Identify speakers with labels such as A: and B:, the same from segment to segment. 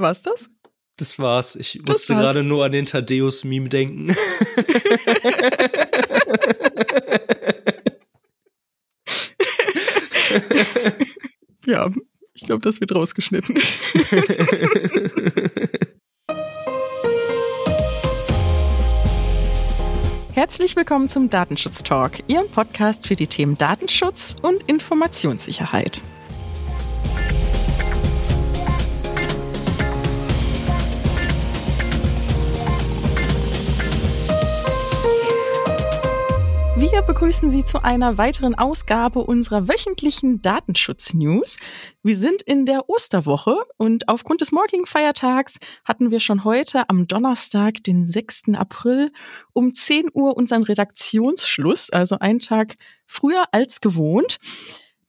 A: War's das?
B: Das war's. Ich das musste gerade nur an den Thaddeus-Meme denken.
A: ja, ich glaube, das wird rausgeschnitten. Herzlich willkommen zum Datenschutz Talk, Ihrem Podcast für die Themen Datenschutz und Informationssicherheit. Begrüßen Sie zu einer weiteren Ausgabe unserer wöchentlichen Datenschutz-News. Wir sind in der Osterwoche und aufgrund des morgigen Feiertags hatten wir schon heute am Donnerstag, den 6. April um 10 Uhr unseren Redaktionsschluss, also einen Tag früher als gewohnt.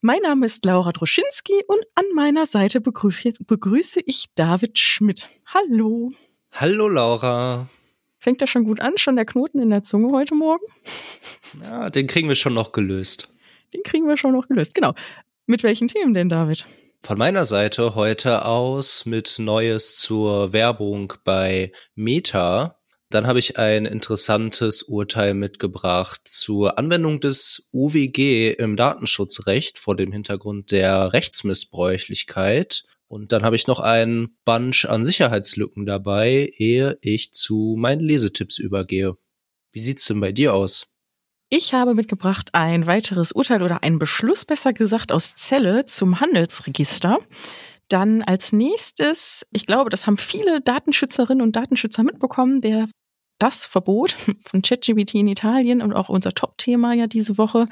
A: Mein Name ist Laura Droschinski und an meiner Seite begrüße ich David Schmidt. Hallo.
B: Hallo Laura.
A: Fängt das schon gut an? Schon der Knoten in der Zunge heute Morgen?
B: Ja, den kriegen wir schon noch gelöst.
A: Den kriegen wir schon noch gelöst, genau. Mit welchen Themen denn, David?
B: Von meiner Seite heute aus mit Neues zur Werbung bei Meta. Dann habe ich ein interessantes Urteil mitgebracht zur Anwendung des UWG im Datenschutzrecht vor dem Hintergrund der Rechtsmissbräuchlichkeit. Und dann habe ich noch einen Bunch an Sicherheitslücken dabei, ehe ich zu meinen Lesetipps übergehe. Wie sieht's denn bei dir aus?
A: Ich habe mitgebracht ein weiteres Urteil oder einen Beschluss, besser gesagt, aus Zelle zum Handelsregister. Dann als nächstes, ich glaube, das haben viele Datenschützerinnen und Datenschützer mitbekommen, der das Verbot von ChatGPT in Italien und auch unser Top-Thema ja diese Woche.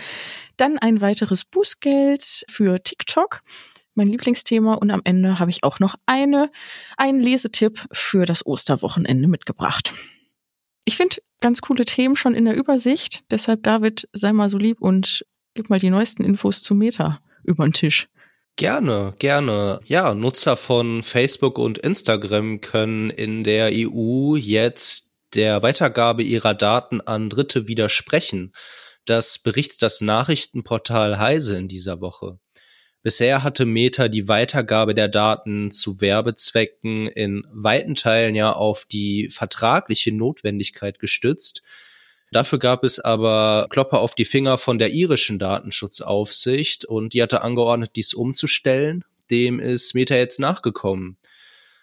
A: Dann ein weiteres Bußgeld für TikTok mein Lieblingsthema. Und am Ende habe ich auch noch eine, einen Lesetipp für das Osterwochenende mitgebracht. Ich finde ganz coole Themen schon in der Übersicht. Deshalb, David, sei mal so lieb und gib mal die neuesten Infos zu Meta über den Tisch.
B: Gerne, gerne. Ja, Nutzer von Facebook und Instagram können in der EU jetzt der Weitergabe ihrer Daten an Dritte widersprechen. Das berichtet das Nachrichtenportal Heise in dieser Woche. Bisher hatte Meta die Weitergabe der Daten zu Werbezwecken in weiten Teilen ja auf die vertragliche Notwendigkeit gestützt. Dafür gab es aber Klopper auf die Finger von der irischen Datenschutzaufsicht und die hatte angeordnet, dies umzustellen. Dem ist Meta jetzt nachgekommen.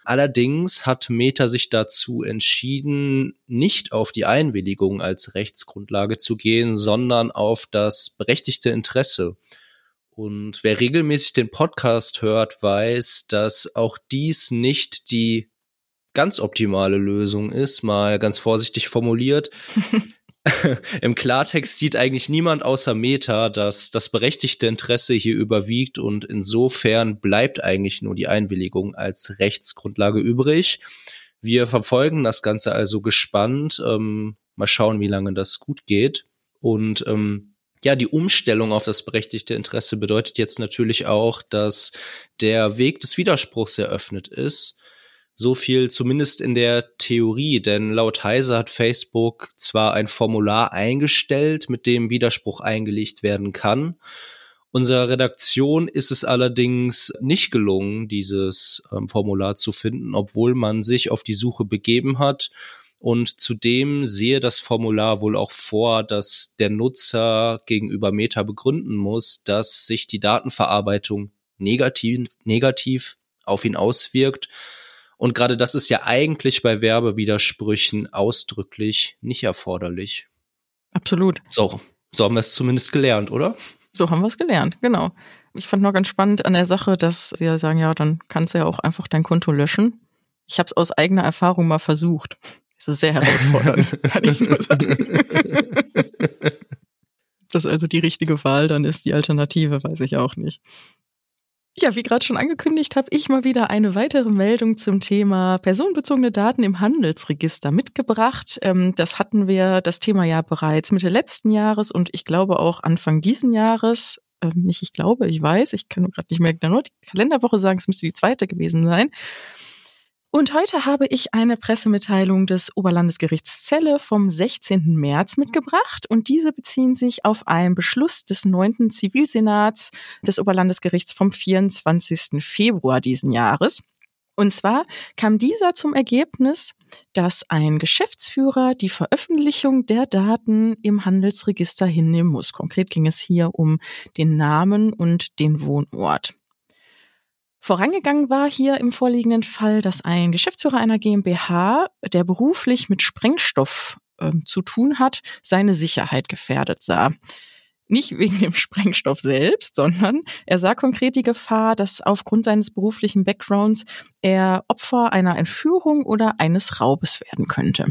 B: Allerdings hat Meta sich dazu entschieden, nicht auf die Einwilligung als Rechtsgrundlage zu gehen, sondern auf das berechtigte Interesse. Und wer regelmäßig den Podcast hört, weiß, dass auch dies nicht die ganz optimale Lösung ist, mal ganz vorsichtig formuliert. Im Klartext sieht eigentlich niemand außer Meta, dass das berechtigte Interesse hier überwiegt und insofern bleibt eigentlich nur die Einwilligung als Rechtsgrundlage übrig. Wir verfolgen das Ganze also gespannt. Ähm, mal schauen, wie lange das gut geht. Und ähm, ja, die Umstellung auf das berechtigte Interesse bedeutet jetzt natürlich auch, dass der Weg des Widerspruchs eröffnet ist. So viel zumindest in der Theorie, denn laut Heise hat Facebook zwar ein Formular eingestellt, mit dem Widerspruch eingelegt werden kann. Unserer Redaktion ist es allerdings nicht gelungen, dieses ähm, Formular zu finden, obwohl man sich auf die Suche begeben hat und zudem sehe das Formular wohl auch vor, dass der Nutzer gegenüber Meta begründen muss, dass sich die Datenverarbeitung negativ, negativ auf ihn auswirkt. Und gerade das ist ja eigentlich bei Werbewidersprüchen ausdrücklich nicht erforderlich.
A: Absolut.
B: So, so haben wir es zumindest gelernt, oder?
A: So haben wir es gelernt, genau. Ich fand noch ganz spannend an der Sache, dass sie ja sagen, ja, dann kannst du ja auch einfach dein Konto löschen. Ich habe es aus eigener Erfahrung mal versucht. Es ist sehr herausfordernd, kann ich nur sagen. das also die richtige Wahl dann ist, die Alternative, weiß ich auch nicht. Ja, wie gerade schon angekündigt, habe ich mal wieder eine weitere Meldung zum Thema personenbezogene Daten im Handelsregister mitgebracht. Ähm, das hatten wir das Thema ja bereits Mitte letzten Jahres und ich glaube auch Anfang diesen Jahres. Ähm, nicht ich glaube, ich weiß, ich kann gerade nicht mehr genau die Kalenderwoche sagen, es müsste die zweite gewesen sein. Und heute habe ich eine Pressemitteilung des Oberlandesgerichts Celle vom 16. März mitgebracht. Und diese beziehen sich auf einen Beschluss des 9. Zivilsenats des Oberlandesgerichts vom 24. Februar diesen Jahres. Und zwar kam dieser zum Ergebnis, dass ein Geschäftsführer die Veröffentlichung der Daten im Handelsregister hinnehmen muss. Konkret ging es hier um den Namen und den Wohnort. Vorangegangen war hier im vorliegenden Fall, dass ein Geschäftsführer einer GmbH, der beruflich mit Sprengstoff äh, zu tun hat, seine Sicherheit gefährdet sah. Nicht wegen dem Sprengstoff selbst, sondern er sah konkret die Gefahr, dass aufgrund seines beruflichen Backgrounds er Opfer einer Entführung oder eines Raubes werden könnte.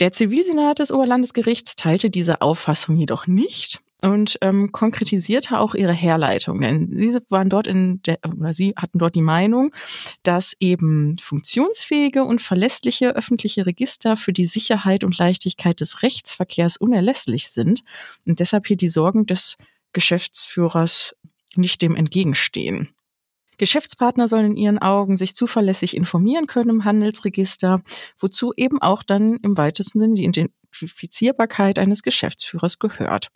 A: Der Zivilsenat des Oberlandesgerichts teilte diese Auffassung jedoch nicht und ähm, konkretisierte auch ihre Herleitung. Denn sie waren dort in der, oder sie hatten dort die Meinung, dass eben funktionsfähige und verlässliche öffentliche Register für die Sicherheit und Leichtigkeit des Rechtsverkehrs unerlässlich sind und deshalb hier die Sorgen des Geschäftsführers nicht dem entgegenstehen. Geschäftspartner sollen in ihren Augen sich zuverlässig informieren können im Handelsregister, wozu eben auch dann im weitesten Sinne die Identifizierbarkeit eines Geschäftsführers gehört.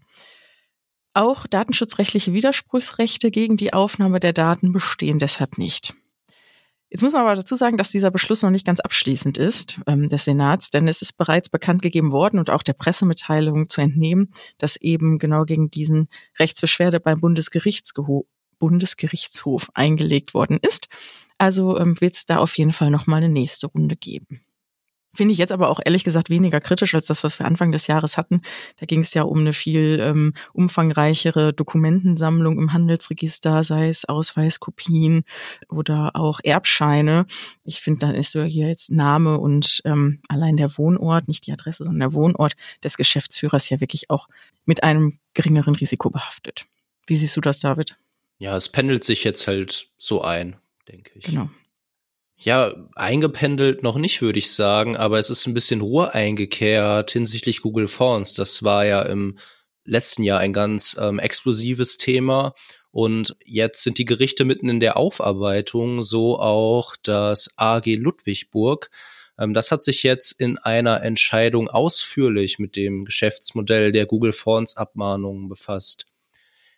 A: Auch datenschutzrechtliche Widerspruchsrechte gegen die Aufnahme der Daten bestehen deshalb nicht. Jetzt muss man aber dazu sagen, dass dieser Beschluss noch nicht ganz abschließend ist ähm, des Senats, denn es ist bereits bekannt gegeben worden und auch der Pressemitteilung zu entnehmen, dass eben genau gegen diesen Rechtsbeschwerde beim Bundesgerichtshof, Bundesgerichtshof eingelegt worden ist. Also ähm, wird es da auf jeden Fall noch mal eine nächste Runde geben. Finde ich jetzt aber auch ehrlich gesagt weniger kritisch als das, was wir Anfang des Jahres hatten. Da ging es ja um eine viel ähm, umfangreichere Dokumentensammlung im Handelsregister, sei es Ausweiskopien oder auch Erbscheine. Ich finde, dann ist so hier jetzt Name und ähm, allein der Wohnort, nicht die Adresse, sondern der Wohnort des Geschäftsführers ja wirklich auch mit einem geringeren Risiko behaftet. Wie siehst du das, David?
B: Ja, es pendelt sich jetzt halt so ein, denke ich.
A: Genau.
B: Ja, eingependelt noch nicht, würde ich sagen, aber es ist ein bisschen Ruhe eingekehrt hinsichtlich Google Fonts. Das war ja im letzten Jahr ein ganz ähm, explosives Thema. Und jetzt sind die Gerichte mitten in der Aufarbeitung, so auch das AG Ludwigburg. Ähm, das hat sich jetzt in einer Entscheidung ausführlich mit dem Geschäftsmodell der Google Fonts Abmahnungen befasst.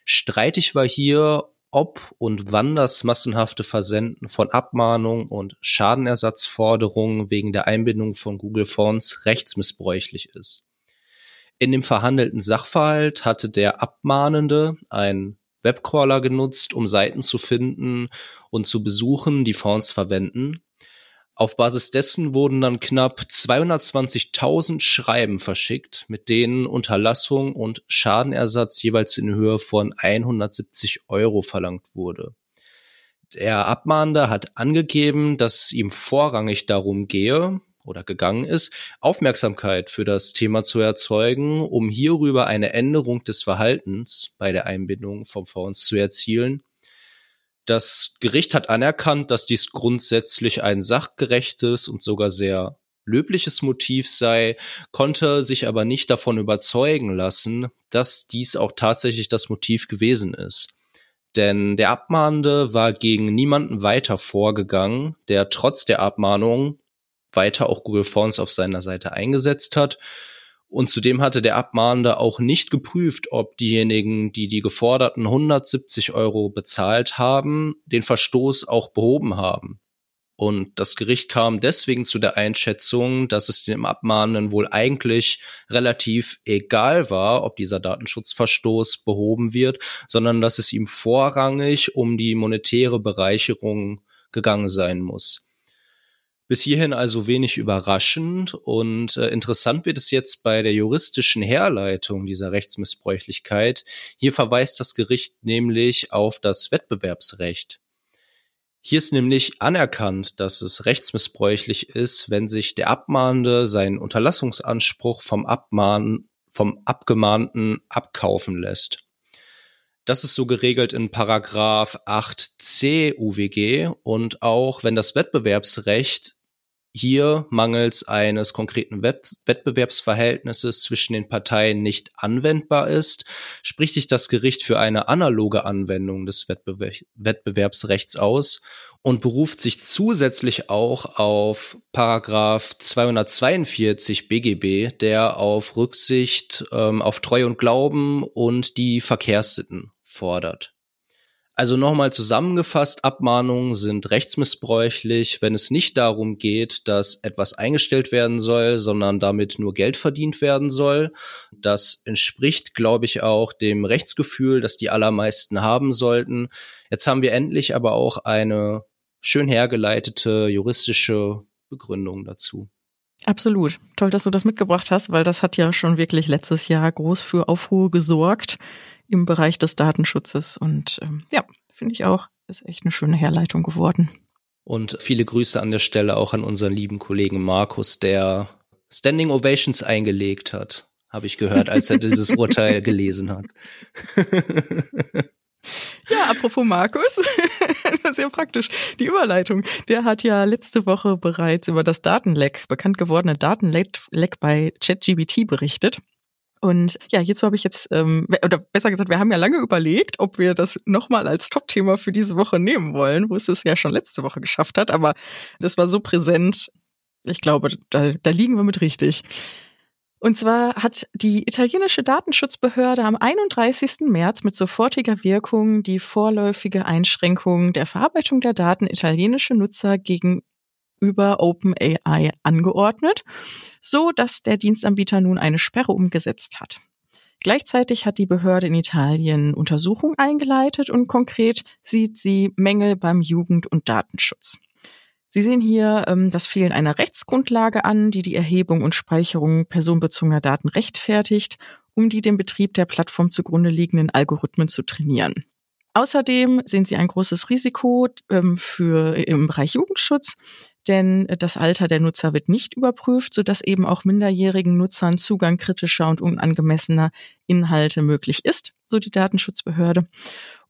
B: Streitig war hier, ob und wann das massenhafte Versenden von Abmahnungen und Schadenersatzforderungen wegen der Einbindung von Google Fonts rechtsmissbräuchlich ist. In dem verhandelten Sachverhalt hatte der Abmahnende ein Webcrawler genutzt, um Seiten zu finden und zu besuchen, die Fonts verwenden. Auf Basis dessen wurden dann knapp 220.000 Schreiben verschickt, mit denen Unterlassung und Schadenersatz jeweils in Höhe von 170 Euro verlangt wurde. Der Abmahnende hat angegeben, dass ihm vorrangig darum gehe oder gegangen ist, Aufmerksamkeit für das Thema zu erzeugen, um hierüber eine Änderung des Verhaltens bei der Einbindung von Fonds zu erzielen das Gericht hat anerkannt, dass dies grundsätzlich ein sachgerechtes und sogar sehr löbliches Motiv sei, konnte sich aber nicht davon überzeugen lassen, dass dies auch tatsächlich das Motiv gewesen ist. Denn der Abmahnende war gegen niemanden weiter vorgegangen, der trotz der Abmahnung weiter auch Google Fonts auf seiner Seite eingesetzt hat und zudem hatte der Abmahnende auch nicht geprüft, ob diejenigen, die die geforderten 170 Euro bezahlt haben, den Verstoß auch behoben haben. Und das Gericht kam deswegen zu der Einschätzung, dass es dem Abmahnenden wohl eigentlich relativ egal war, ob dieser Datenschutzverstoß behoben wird, sondern dass es ihm vorrangig um die monetäre Bereicherung gegangen sein muss. Bis hierhin also wenig überraschend und äh, interessant wird es jetzt bei der juristischen Herleitung dieser Rechtsmissbräuchlichkeit. Hier verweist das Gericht nämlich auf das Wettbewerbsrecht. Hier ist nämlich anerkannt, dass es rechtsmissbräuchlich ist, wenn sich der Abmahnende seinen Unterlassungsanspruch vom Abmahnen, vom Abgemahnten abkaufen lässt. Das ist so geregelt in Paragraph 8c UWG und auch wenn das Wettbewerbsrecht hier mangels eines konkreten Wettbewerbsverhältnisses zwischen den Parteien nicht anwendbar ist, spricht sich das Gericht für eine analoge Anwendung des Wettbewer Wettbewerbsrechts aus und beruft sich zusätzlich auch auf Paragraph 242 BGB, der auf Rücksicht ähm, auf Treu und Glauben und die Verkehrssitten fordert. Also nochmal zusammengefasst, Abmahnungen sind rechtsmissbräuchlich, wenn es nicht darum geht, dass etwas eingestellt werden soll, sondern damit nur Geld verdient werden soll. Das entspricht, glaube ich, auch dem Rechtsgefühl, das die allermeisten haben sollten. Jetzt haben wir endlich aber auch eine schön hergeleitete juristische Begründung dazu.
A: Absolut. Toll, dass du das mitgebracht hast, weil das hat ja schon wirklich letztes Jahr groß für Aufruhr gesorgt im Bereich des Datenschutzes. Und ähm, ja, finde ich auch, ist echt eine schöne Herleitung geworden.
B: Und viele Grüße an der Stelle auch an unseren lieben Kollegen Markus, der Standing Ovations eingelegt hat, habe ich gehört, als er dieses Urteil gelesen hat.
A: Ja, apropos Markus, sehr praktisch. Die Überleitung. Der hat ja letzte Woche bereits über das Datenleck, bekannt gewordene Datenleck bei ChatGBT berichtet. Und ja, hierzu habe ich jetzt, ähm, oder besser gesagt, wir haben ja lange überlegt, ob wir das nochmal als Top-Thema für diese Woche nehmen wollen, wo es es ja schon letzte Woche geschafft hat. Aber das war so präsent. Ich glaube, da, da liegen wir mit richtig. Und zwar hat die italienische Datenschutzbehörde am 31. März mit sofortiger Wirkung die vorläufige Einschränkung der Verarbeitung der Daten italienischer Nutzer gegenüber OpenAI angeordnet, so dass der Dienstanbieter nun eine Sperre umgesetzt hat. Gleichzeitig hat die Behörde in Italien Untersuchungen eingeleitet und konkret sieht sie Mängel beim Jugend- und Datenschutz. Sie sehen hier ähm, das Fehlen einer Rechtsgrundlage an, die die Erhebung und Speicherung personenbezogener Daten rechtfertigt, um die dem Betrieb der Plattform zugrunde liegenden Algorithmen zu trainieren. Außerdem sehen Sie ein großes Risiko ähm, für im Bereich Jugendschutz, denn das Alter der Nutzer wird nicht überprüft, sodass eben auch minderjährigen Nutzern Zugang kritischer und unangemessener Inhalte möglich ist, so die Datenschutzbehörde.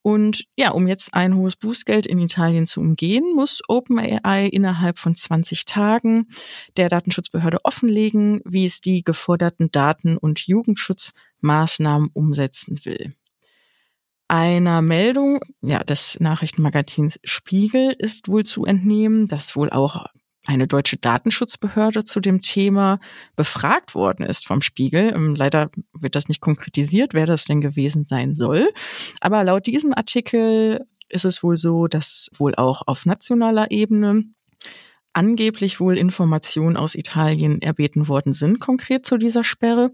A: Und ja, um jetzt ein hohes Bußgeld in Italien zu umgehen, muss OpenAI innerhalb von 20 Tagen der Datenschutzbehörde offenlegen, wie es die geforderten Daten- und Jugendschutzmaßnahmen umsetzen will. Einer Meldung ja, des Nachrichtenmagazins Spiegel ist wohl zu entnehmen, dass wohl auch eine deutsche Datenschutzbehörde zu dem Thema befragt worden ist vom Spiegel. Ähm, leider wird das nicht konkretisiert, wer das denn gewesen sein soll. Aber laut diesem Artikel ist es wohl so, dass wohl auch auf nationaler Ebene angeblich wohl Informationen aus Italien erbeten worden sind, konkret zu dieser Sperre,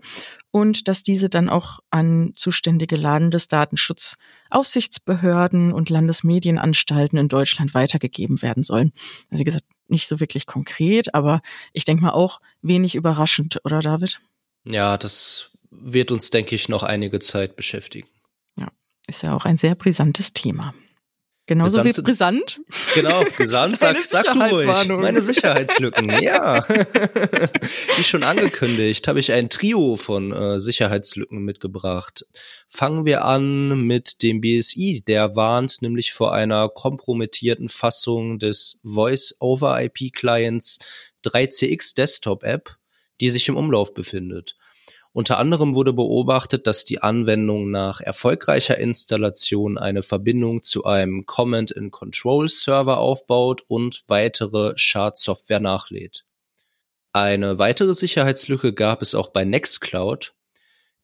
A: und dass diese dann auch an zuständige Landesdatenschutzaufsichtsbehörden und Landesmedienanstalten in Deutschland weitergegeben werden sollen. Also wie gesagt, nicht so wirklich konkret, aber ich denke mal auch wenig überraschend, oder David?
B: Ja, das wird uns, denke ich, noch einige Zeit beschäftigen.
A: Ja, ist ja auch ein sehr brisantes Thema. Genauso wie brisant.
B: Genau, brisant, sag, sag du ruhig. Meine Sicherheitslücken, ja. wie schon angekündigt, habe ich ein Trio von äh, Sicherheitslücken mitgebracht. Fangen wir an mit dem BSI. Der warnt nämlich vor einer kompromittierten Fassung des Voice-over-IP-Clients 3CX Desktop App, die sich im Umlauf befindet. Unter anderem wurde beobachtet, dass die Anwendung nach erfolgreicher Installation eine Verbindung zu einem Command-and-Control-Server aufbaut und weitere Schadsoftware nachlädt. Eine weitere Sicherheitslücke gab es auch bei Nextcloud,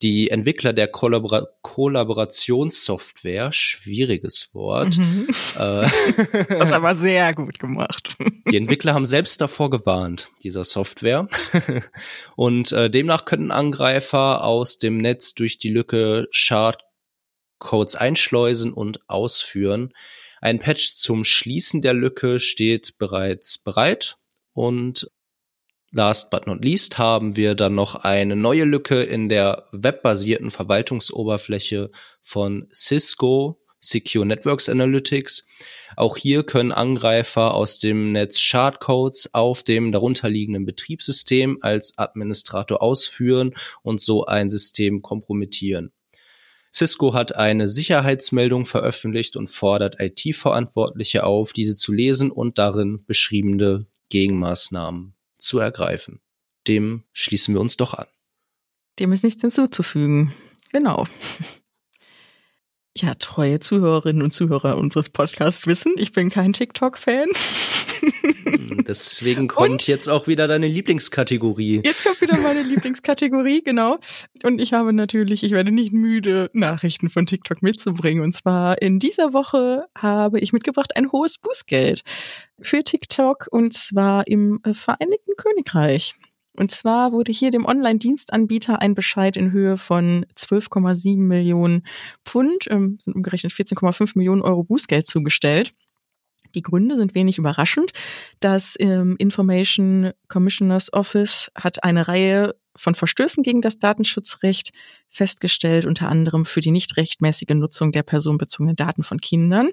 B: die Entwickler der Kollabora Kollaborationssoftware, schwieriges Wort. Mhm.
A: Äh, das aber sehr gut gemacht.
B: Die Entwickler haben selbst davor gewarnt, dieser Software. Und äh, demnach könnten Angreifer aus dem Netz durch die Lücke Shardcodes einschleusen und ausführen. Ein Patch zum Schließen der Lücke steht bereits bereit und Last but not least haben wir dann noch eine neue Lücke in der webbasierten Verwaltungsoberfläche von Cisco Secure Networks Analytics. Auch hier können Angreifer aus dem Netz Shardcodes auf dem darunterliegenden Betriebssystem als Administrator ausführen und so ein System kompromittieren. Cisco hat eine Sicherheitsmeldung veröffentlicht und fordert IT-Verantwortliche auf, diese zu lesen und darin beschriebene Gegenmaßnahmen zu ergreifen. Dem schließen wir uns doch an.
A: Dem ist nichts hinzuzufügen. Genau. Ja, treue Zuhörerinnen und Zuhörer unseres Podcasts wissen, ich bin kein TikTok-Fan.
B: Hm, deswegen kommt und jetzt auch wieder deine Lieblingskategorie.
A: Jetzt kommt wieder meine Lieblingskategorie, genau. Und ich habe natürlich, ich werde nicht müde, Nachrichten von TikTok mitzubringen. Und zwar in dieser Woche habe ich mitgebracht ein hohes Bußgeld für TikTok und zwar im Vereinigten Königreich. Und zwar wurde hier dem Online-Dienstanbieter ein Bescheid in Höhe von 12,7 Millionen Pfund, ähm, sind umgerechnet 14,5 Millionen Euro Bußgeld zugestellt. Die Gründe sind wenig überraschend. Das ähm, Information Commissioners Office hat eine Reihe von Verstößen gegen das Datenschutzrecht festgestellt, unter anderem für die nicht rechtmäßige Nutzung der personenbezogenen Daten von Kindern.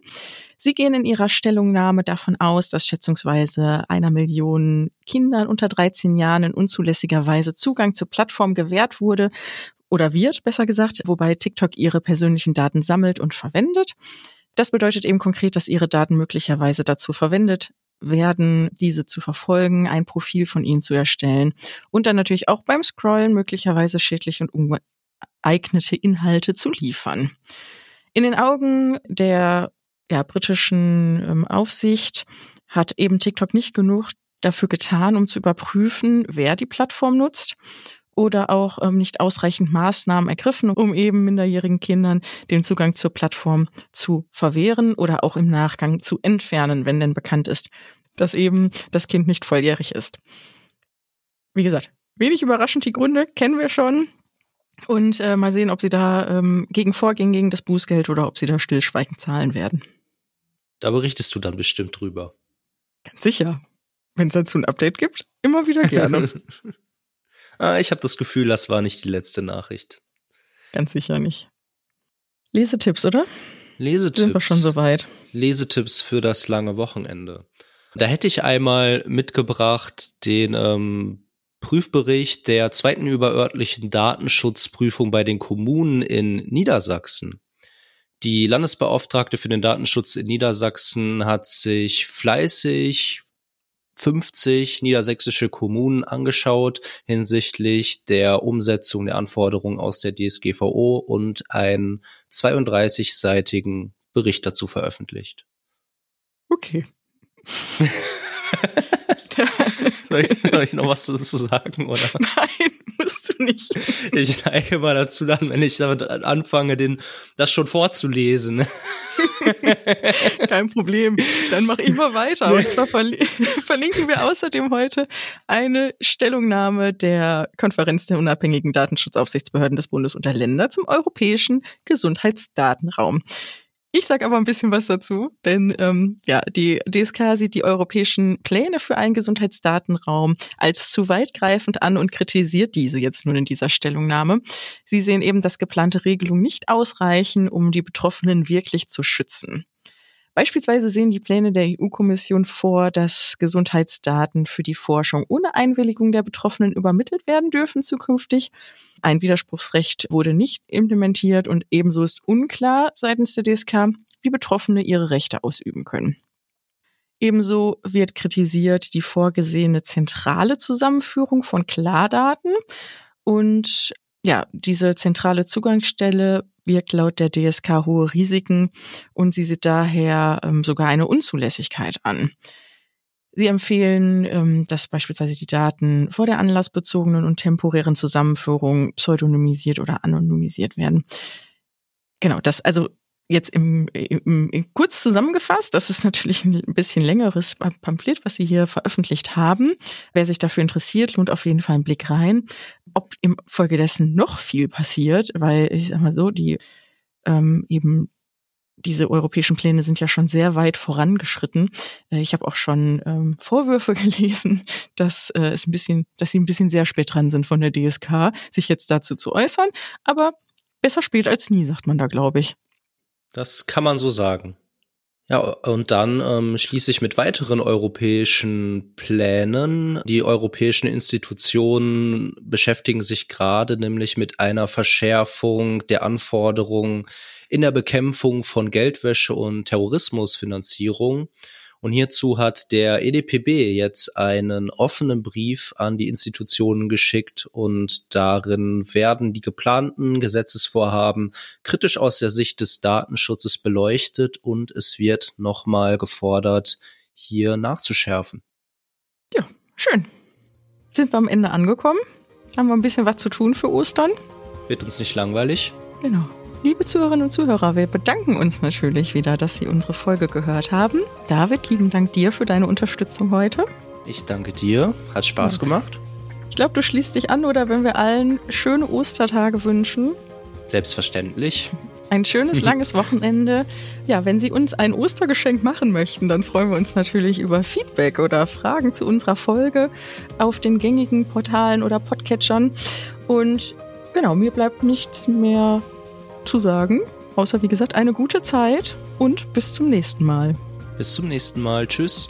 A: Sie gehen in ihrer Stellungnahme davon aus, dass schätzungsweise einer Million Kindern unter 13 Jahren in unzulässiger Weise Zugang zur Plattform gewährt wurde oder wird, besser gesagt, wobei TikTok ihre persönlichen Daten sammelt und verwendet. Das bedeutet eben konkret, dass ihre Daten möglicherweise dazu verwendet werden, diese zu verfolgen, ein Profil von ihnen zu erstellen und dann natürlich auch beim Scrollen möglicherweise schädliche und ungeeignete Inhalte zu liefern. In den Augen der ja, britischen ähm, Aufsicht hat eben TikTok nicht genug dafür getan, um zu überprüfen, wer die Plattform nutzt oder auch ähm, nicht ausreichend Maßnahmen ergriffen, um eben minderjährigen Kindern den Zugang zur Plattform zu verwehren oder auch im Nachgang zu entfernen, wenn denn bekannt ist, dass eben das Kind nicht volljährig ist. Wie gesagt, wenig überraschend, die Gründe kennen wir schon. Und äh, mal sehen, ob sie da ähm, gegen vorgehen, gegen das Bußgeld oder ob sie da stillschweigend zahlen werden.
B: Da berichtest du dann bestimmt drüber.
A: Ganz sicher. Wenn es dazu ein Update gibt, immer wieder gerne.
B: ah, ich habe das Gefühl, das war nicht die letzte Nachricht.
A: Ganz sicher nicht. Lesetipps, oder?
B: Lesetipps.
A: Sind wir schon soweit.
B: Lesetipps für das lange Wochenende. Da hätte ich einmal mitgebracht den ähm, Prüfbericht der zweiten überörtlichen Datenschutzprüfung bei den Kommunen in Niedersachsen. Die Landesbeauftragte für den Datenschutz in Niedersachsen hat sich fleißig 50 niedersächsische Kommunen angeschaut hinsichtlich der Umsetzung der Anforderungen aus der DSGVO und einen 32-seitigen Bericht dazu veröffentlicht.
A: Okay.
B: soll, ich, soll, ich, noch was dazu sagen, oder?
A: Nein, nicht.
B: Ich neige mal dazu dann, wenn ich damit anfange, den, das schon vorzulesen.
A: Kein Problem. Dann mache ich mal weiter. Und zwar verlinken wir außerdem heute eine Stellungnahme der Konferenz der unabhängigen Datenschutzaufsichtsbehörden des Bundes und der Länder zum europäischen Gesundheitsdatenraum. Ich sage aber ein bisschen was dazu, denn ähm, ja, die DSK sieht die europäischen Pläne für einen Gesundheitsdatenraum als zu weitgreifend an und kritisiert diese jetzt nun in dieser Stellungnahme. Sie sehen eben, dass geplante Regelungen nicht ausreichen, um die Betroffenen wirklich zu schützen. Beispielsweise sehen die Pläne der EU-Kommission vor, dass Gesundheitsdaten für die Forschung ohne Einwilligung der Betroffenen übermittelt werden dürfen zukünftig. Ein Widerspruchsrecht wurde nicht implementiert und ebenso ist unklar seitens der DSK, wie Betroffene ihre Rechte ausüben können. Ebenso wird kritisiert die vorgesehene zentrale Zusammenführung von Klardaten und ja, diese zentrale Zugangsstelle birgt laut der DSK hohe Risiken und sie sieht daher ähm, sogar eine Unzulässigkeit an. Sie empfehlen, ähm, dass beispielsweise die Daten vor der anlassbezogenen und temporären Zusammenführung pseudonymisiert oder anonymisiert werden. Genau, das also jetzt im, im, im, kurz zusammengefasst, das ist natürlich ein bisschen längeres Pamphlet, was Sie hier veröffentlicht haben. Wer sich dafür interessiert, lohnt auf jeden Fall einen Blick rein. Ob im Folge dessen noch viel passiert, weil ich sag mal so, die ähm, eben diese europäischen Pläne sind ja schon sehr weit vorangeschritten. Äh, ich habe auch schon ähm, Vorwürfe gelesen, dass äh, es ein bisschen, dass sie ein bisschen sehr spät dran sind von der DSK, sich jetzt dazu zu äußern. Aber besser spät als nie, sagt man da, glaube ich.
B: Das kann man so sagen. Ja, und dann ähm, schließe ich mit weiteren europäischen Plänen. Die europäischen Institutionen beschäftigen sich gerade nämlich mit einer Verschärfung der Anforderungen in der Bekämpfung von Geldwäsche und Terrorismusfinanzierung. Und hierzu hat der EDPB jetzt einen offenen Brief an die Institutionen geschickt und darin werden die geplanten Gesetzesvorhaben kritisch aus der Sicht des Datenschutzes beleuchtet und es wird nochmal gefordert, hier nachzuschärfen.
A: Ja, schön. Sind wir am Ende angekommen? Haben wir ein bisschen was zu tun für Ostern?
B: Wird uns nicht langweilig?
A: Genau. Liebe Zuhörerinnen und Zuhörer, wir bedanken uns natürlich wieder, dass Sie unsere Folge gehört haben. David, lieben Dank dir für deine Unterstützung heute.
B: Ich danke dir. Hat Spaß gemacht.
A: Ich glaube, du schließt dich an, oder wenn wir allen schöne Ostertage wünschen.
B: Selbstverständlich.
A: Ein schönes, langes Wochenende. Ja, wenn Sie uns ein Ostergeschenk machen möchten, dann freuen wir uns natürlich über Feedback oder Fragen zu unserer Folge auf den gängigen Portalen oder Podcatchern. Und genau, mir bleibt nichts mehr zu sagen, außer wie gesagt eine gute Zeit und bis zum nächsten Mal.
B: Bis zum nächsten Mal. Tschüss.